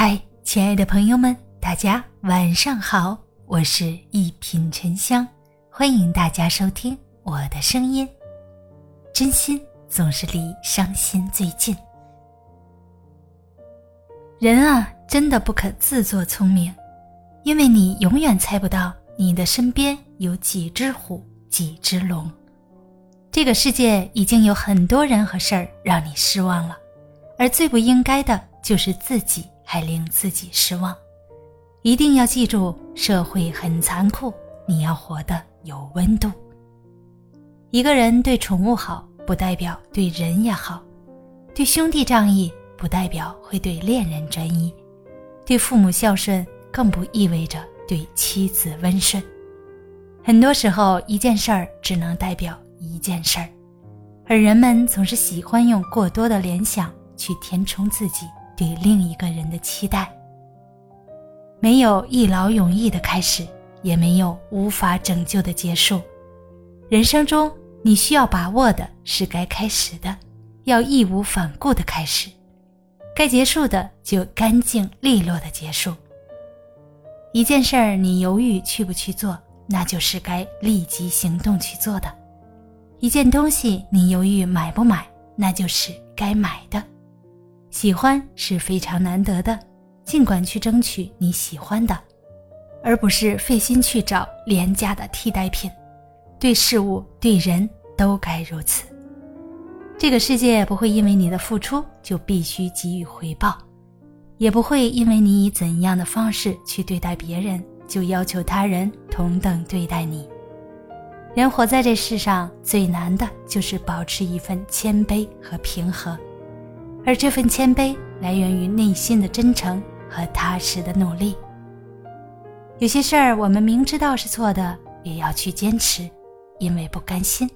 嗨，亲爱的朋友们，大家晚上好，我是一品沉香，欢迎大家收听我的声音。真心总是离伤心最近。人啊，真的不可自作聪明，因为你永远猜不到你的身边有几只虎，几只龙。这个世界已经有很多人和事儿让你失望了，而最不应该的就是自己。还令自己失望，一定要记住，社会很残酷，你要活得有温度。一个人对宠物好，不代表对人也好；对兄弟仗义，不代表会对恋人专一；对父母孝顺，更不意味着对妻子温顺。很多时候，一件事儿只能代表一件事儿，而人们总是喜欢用过多的联想去填充自己。对另一个人的期待，没有一劳永逸的开始，也没有无法拯救的结束。人生中，你需要把握的是该开始的，要义无反顾的开始；该结束的，就干净利落的结束。一件事儿，你犹豫去不去做，那就是该立即行动去做的；一件东西，你犹豫买不买，那就是该买的。喜欢是非常难得的，尽管去争取你喜欢的，而不是费心去找廉价的替代品。对事物、对人都该如此。这个世界不会因为你的付出就必须给予回报，也不会因为你以怎样的方式去对待别人就要求他人同等对待你。人活在这世上最难的就是保持一份谦卑和平和。而这份谦卑来源于内心的真诚和踏实的努力。有些事儿我们明知道是错的，也要去坚持，因为不甘心；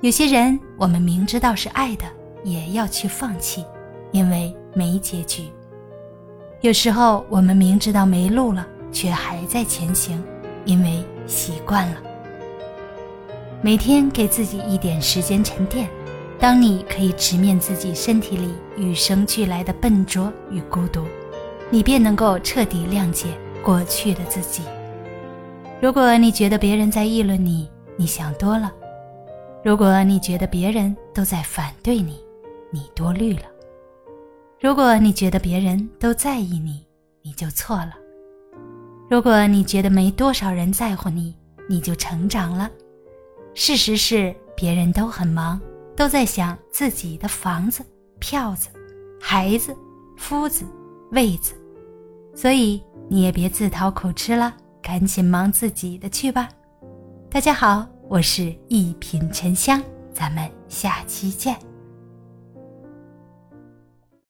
有些人我们明知道是爱的，也要去放弃，因为没结局。有时候我们明知道没路了，却还在前行，因为习惯了。每天给自己一点时间沉淀。当你可以直面自己身体里与生俱来的笨拙与孤独，你便能够彻底谅解过去的自己。如果你觉得别人在议论你，你想多了；如果你觉得别人都在反对你，你多虑了；如果你觉得别人都在意你，你就错了；如果你觉得没多少人在乎你，你就成长了。事实是，别人都很忙。都在想自己的房子、票子、孩子、夫子、位子，所以你也别自讨苦吃了，赶紧忙自己的去吧。大家好，我是一品沉香，咱们下期见。